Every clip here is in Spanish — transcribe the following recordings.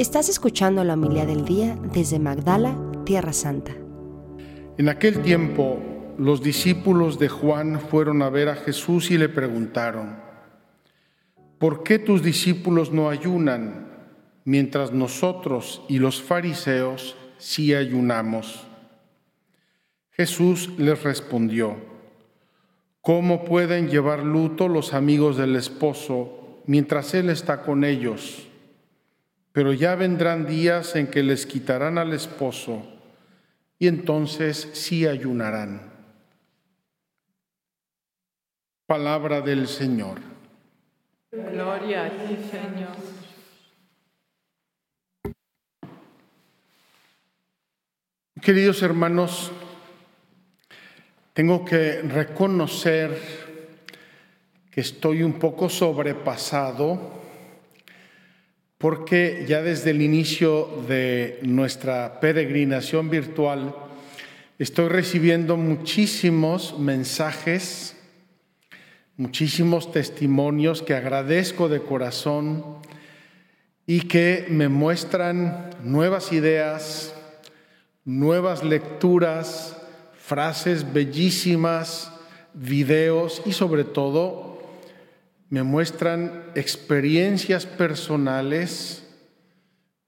Estás escuchando la humildad del día desde Magdala, Tierra Santa. En aquel tiempo, los discípulos de Juan fueron a ver a Jesús y le preguntaron, ¿por qué tus discípulos no ayunan mientras nosotros y los fariseos sí ayunamos? Jesús les respondió, ¿cómo pueden llevar luto los amigos del esposo mientras él está con ellos? Pero ya vendrán días en que les quitarán al esposo y entonces sí ayunarán. Palabra del Señor. Gloria a ti, Señor. Queridos hermanos, tengo que reconocer que estoy un poco sobrepasado porque ya desde el inicio de nuestra peregrinación virtual estoy recibiendo muchísimos mensajes, muchísimos testimonios que agradezco de corazón y que me muestran nuevas ideas, nuevas lecturas, frases bellísimas, videos y sobre todo me muestran experiencias personales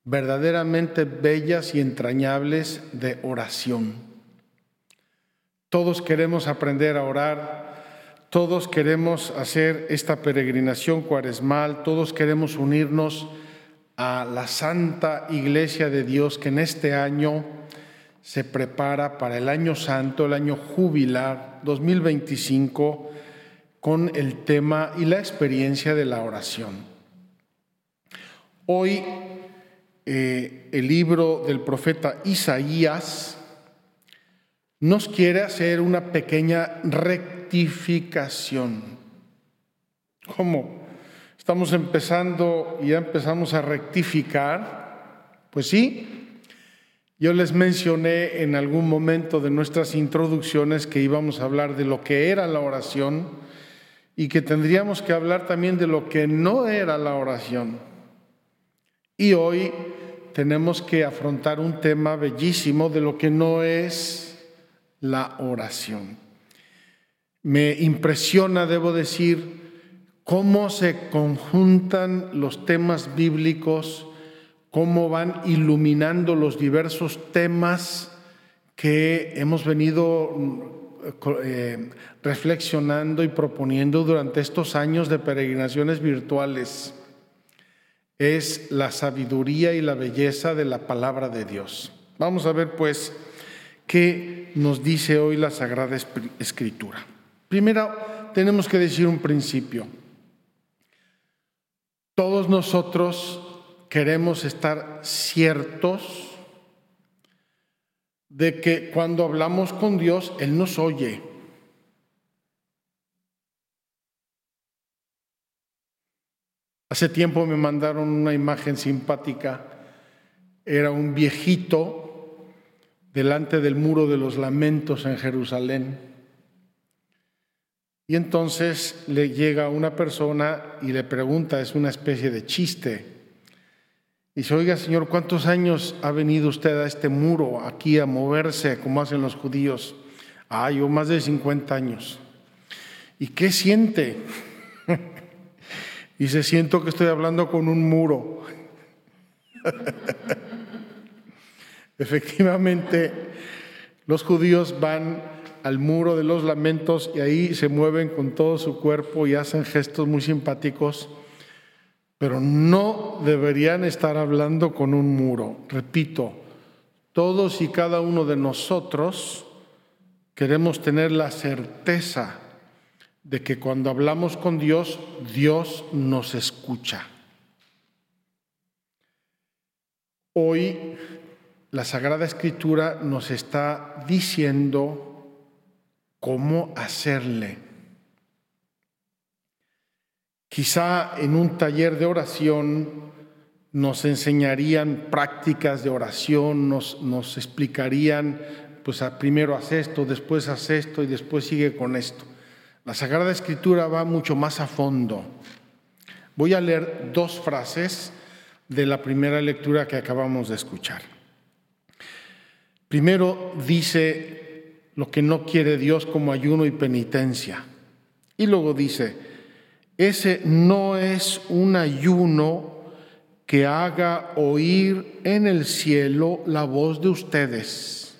verdaderamente bellas y entrañables de oración. Todos queremos aprender a orar, todos queremos hacer esta peregrinación cuaresmal, todos queremos unirnos a la Santa Iglesia de Dios que en este año se prepara para el año santo, el año jubilar 2025 con el tema y la experiencia de la oración. Hoy eh, el libro del profeta Isaías nos quiere hacer una pequeña rectificación. ¿Cómo? Estamos empezando y ya empezamos a rectificar. Pues sí, yo les mencioné en algún momento de nuestras introducciones que íbamos a hablar de lo que era la oración y que tendríamos que hablar también de lo que no era la oración. Y hoy tenemos que afrontar un tema bellísimo de lo que no es la oración. Me impresiona, debo decir, cómo se conjuntan los temas bíblicos, cómo van iluminando los diversos temas que hemos venido eh, reflexionando y proponiendo durante estos años de peregrinaciones virtuales es la sabiduría y la belleza de la palabra de Dios. Vamos a ver pues qué nos dice hoy la Sagrada Escritura. Primero tenemos que decir un principio. Todos nosotros queremos estar ciertos de que cuando hablamos con Dios, Él nos oye. Hace tiempo me mandaron una imagen simpática. Era un viejito delante del muro de los lamentos en Jerusalén. Y entonces le llega una persona y le pregunta, es una especie de chiste, dice, oiga Señor, ¿cuántos años ha venido usted a este muro aquí a moverse como hacen los judíos? Ah, yo más de 50 años. ¿Y qué siente? se siento que estoy hablando con un muro. Efectivamente, los judíos van al muro de los lamentos y ahí se mueven con todo su cuerpo y hacen gestos muy simpáticos pero no deberían estar hablando con un muro. Repito, todos y cada uno de nosotros queremos tener la certeza de que cuando hablamos con Dios, Dios nos escucha. Hoy la Sagrada Escritura nos está diciendo cómo hacerle Quizá en un taller de oración nos enseñarían prácticas de oración, nos, explicarían, pues primero haz esto, después haz esto y después sigue con esto. La Sagrada Escritura va mucho más a fondo. Voy a leer dos frases de la primera lectura que acabamos de escuchar. Primero dice lo que no quiere Dios como ayuno y penitencia. Y luego dice, ese no es un ayuno que haga oír en el cielo la voz de ustedes.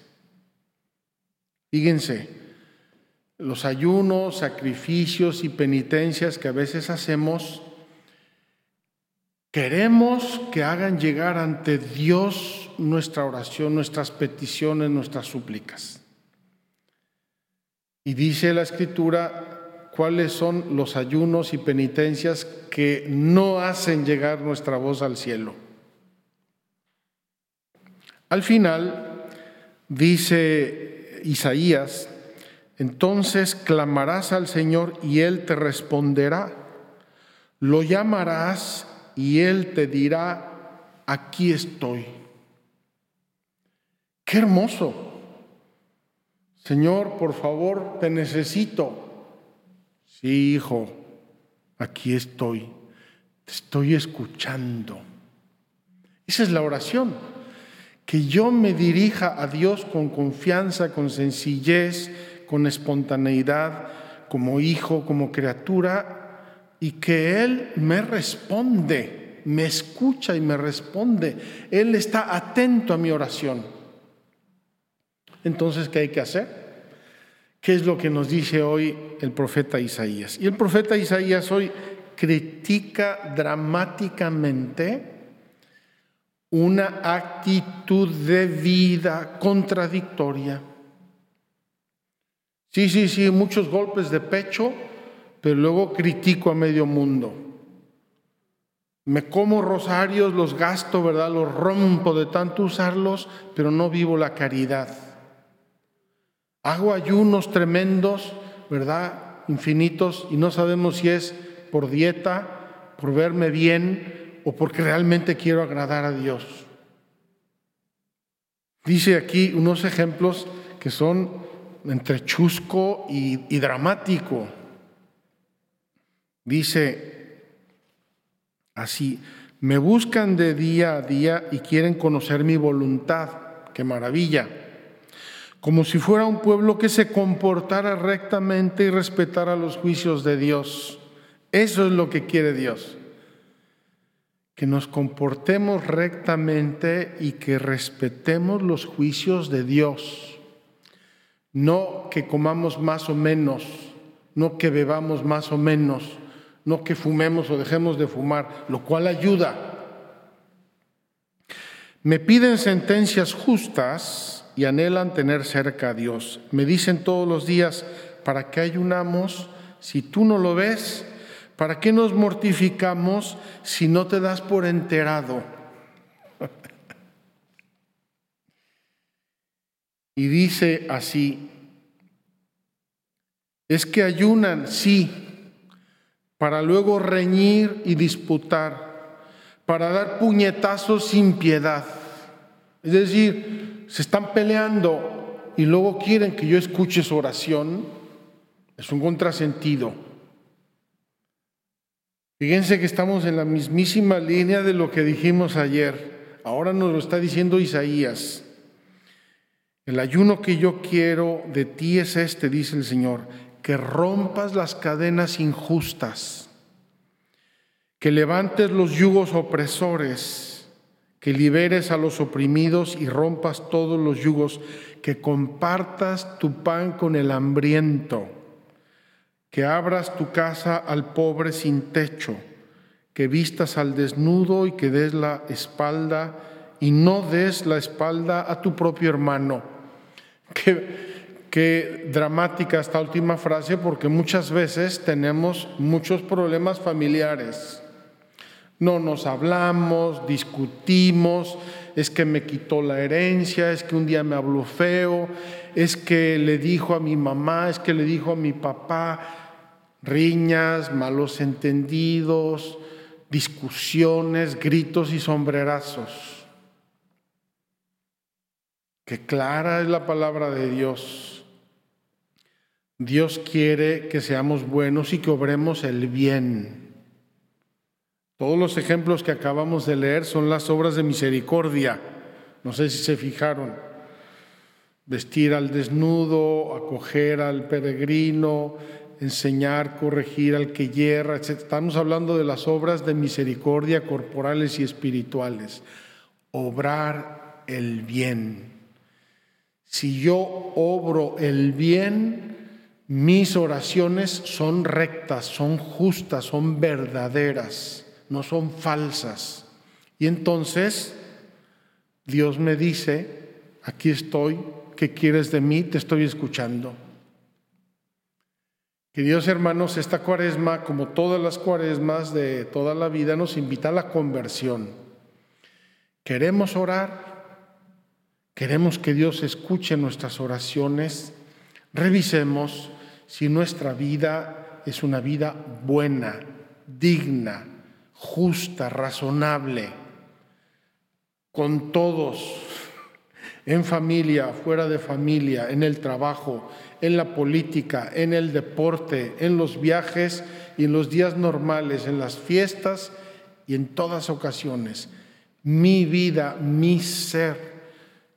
Fíjense, los ayunos, sacrificios y penitencias que a veces hacemos, queremos que hagan llegar ante Dios nuestra oración, nuestras peticiones, nuestras súplicas. Y dice la escritura, cuáles son los ayunos y penitencias que no hacen llegar nuestra voz al cielo. Al final, dice Isaías, entonces clamarás al Señor y Él te responderá. Lo llamarás y Él te dirá, aquí estoy. Qué hermoso. Señor, por favor, te necesito. Sí, hijo, aquí estoy, te estoy escuchando. Esa es la oración, que yo me dirija a Dios con confianza, con sencillez, con espontaneidad, como hijo, como criatura, y que Él me responde, me escucha y me responde. Él está atento a mi oración. Entonces, ¿qué hay que hacer? ¿Qué es lo que nos dice hoy el profeta Isaías? Y el profeta Isaías hoy critica dramáticamente una actitud de vida contradictoria. Sí, sí, sí, muchos golpes de pecho, pero luego critico a medio mundo. Me como rosarios, los gasto, ¿verdad? Los rompo de tanto usarlos, pero no vivo la caridad. Hago ayunos tremendos, ¿verdad? Infinitos, y no sabemos si es por dieta, por verme bien o porque realmente quiero agradar a Dios. Dice aquí unos ejemplos que son entre chusco y, y dramático. Dice así, me buscan de día a día y quieren conocer mi voluntad. Qué maravilla como si fuera un pueblo que se comportara rectamente y respetara los juicios de Dios. Eso es lo que quiere Dios. Que nos comportemos rectamente y que respetemos los juicios de Dios. No que comamos más o menos, no que bebamos más o menos, no que fumemos o dejemos de fumar, lo cual ayuda. Me piden sentencias justas y anhelan tener cerca a Dios. Me dicen todos los días, ¿para qué ayunamos si tú no lo ves? ¿Para qué nos mortificamos si no te das por enterado? y dice así, es que ayunan, sí, para luego reñir y disputar, para dar puñetazos sin piedad. Es decir, se están peleando y luego quieren que yo escuche su oración, es un contrasentido. Fíjense que estamos en la mismísima línea de lo que dijimos ayer. Ahora nos lo está diciendo Isaías. El ayuno que yo quiero de ti es este, dice el Señor, que rompas las cadenas injustas, que levantes los yugos opresores que liberes a los oprimidos y rompas todos los yugos, que compartas tu pan con el hambriento, que abras tu casa al pobre sin techo, que vistas al desnudo y que des la espalda y no des la espalda a tu propio hermano. Qué, dramática esta última frase porque muchas veces tenemos muchos problemas familiares no nos hablamos, discutimos, es que me quitó la herencia, es que un día me habló feo, es que le dijo a mi mamá, es que le dijo a mi papá, riñas, malos entendidos, discusiones, gritos y sombrerazos. Qué clara es la palabra de Dios. Dios quiere que seamos buenos y que obremos el bien. Todos los ejemplos que acabamos de leer son las obras de misericordia. No sé si se fijaron. Vestir al desnudo, acoger al peregrino, enseñar, corregir al que hierra, etc. Estamos hablando de las obras de misericordia corporales y espirituales. Obrar el bien. Si yo obro el bien, mis oraciones son rectas, son justas, son verdaderas, no son falsas. Y entonces Dios me dice, aquí estoy, ¿qué quieres de mí? Te estoy escuchando. Queridos hermanos, esta cuaresma, como todas las cuaresmas de toda la vida, nos invita a la conversión. Queremos orar, queremos que Dios escuche nuestras oraciones, revisemos si nuestra vida es una vida buena, digna, justa, razonable, con todos, en familia, fuera de familia, en el trabajo, en la política, en el deporte, en los viajes y en los días normales, en las fiestas y en todas ocasiones. Mi vida, mi ser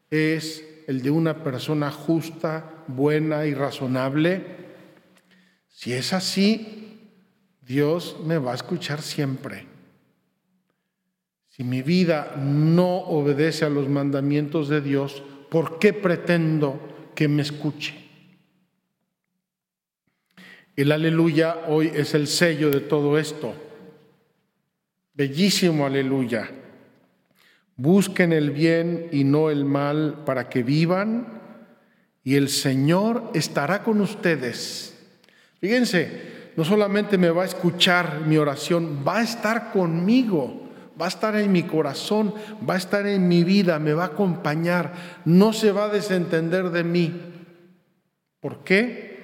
es el de una persona justa, buena y razonable. Si es así, Dios me va a escuchar siempre. Si mi vida no obedece a los mandamientos de Dios, ¿por qué pretendo que me escuche? El aleluya hoy es el sello de todo esto. Bellísimo aleluya. Busquen el bien y no el mal para que vivan y el Señor estará con ustedes. Fíjense, no solamente me va a escuchar mi oración, va a estar conmigo va a estar en mi corazón, va a estar en mi vida, me va a acompañar, no se va a desentender de mí. ¿Por qué?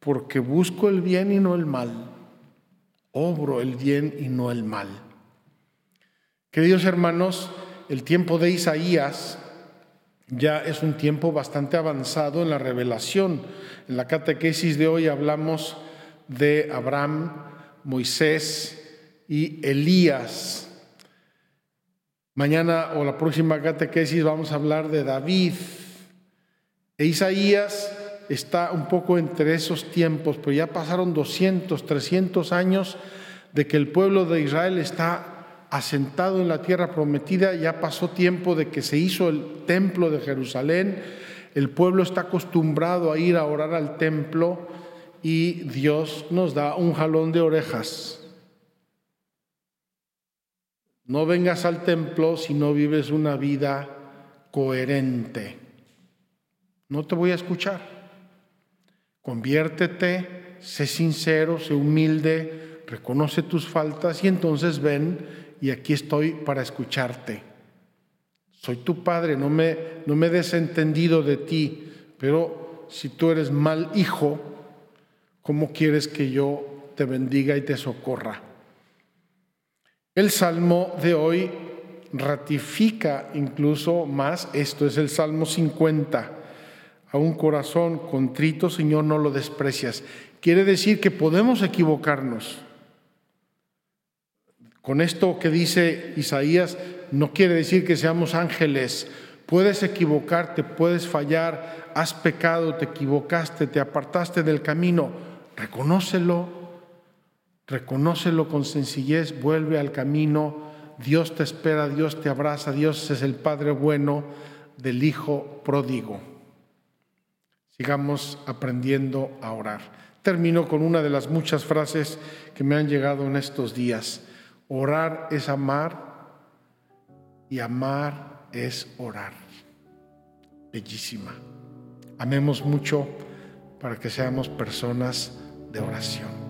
Porque busco el bien y no el mal. Obro el bien y no el mal. Queridos hermanos, el tiempo de Isaías ya es un tiempo bastante avanzado en la revelación. En la catequesis de hoy hablamos de Abraham, Moisés y Elías. Mañana o la próxima catequesis vamos a hablar de David. E Isaías está un poco entre esos tiempos, pero ya pasaron 200, 300 años de que el pueblo de Israel está asentado en la tierra prometida, ya pasó tiempo de que se hizo el templo de Jerusalén, el pueblo está acostumbrado a ir a orar al templo y Dios nos da un jalón de orejas no vengas al templo si no vives una vida coherente. No te voy a escuchar. Conviértete, sé sincero, sé humilde, reconoce tus faltas y entonces ven y aquí estoy para escucharte. Soy tu padre, no me, no me he desentendido de ti, pero si tú eres mal hijo, ¿cómo quieres que yo te bendiga y te socorra? El salmo de hoy ratifica incluso más, esto es el Salmo 50, a un corazón contrito, Señor, no lo desprecias. Quiere decir que podemos equivocarnos. Con esto que dice Isaías, no quiere decir que seamos ángeles. Puedes equivocarte, puedes fallar, has pecado, te equivocaste, te apartaste del camino. Reconócelo, Reconócelo con sencillez, vuelve al camino. Dios te espera, Dios te abraza, Dios es el Padre bueno del Hijo pródigo. Sigamos aprendiendo a orar. Termino con una de las muchas frases que me han llegado en estos días. Orar es amar y amar es orar. Bellísima. Amemos mucho para que seamos personas de oración.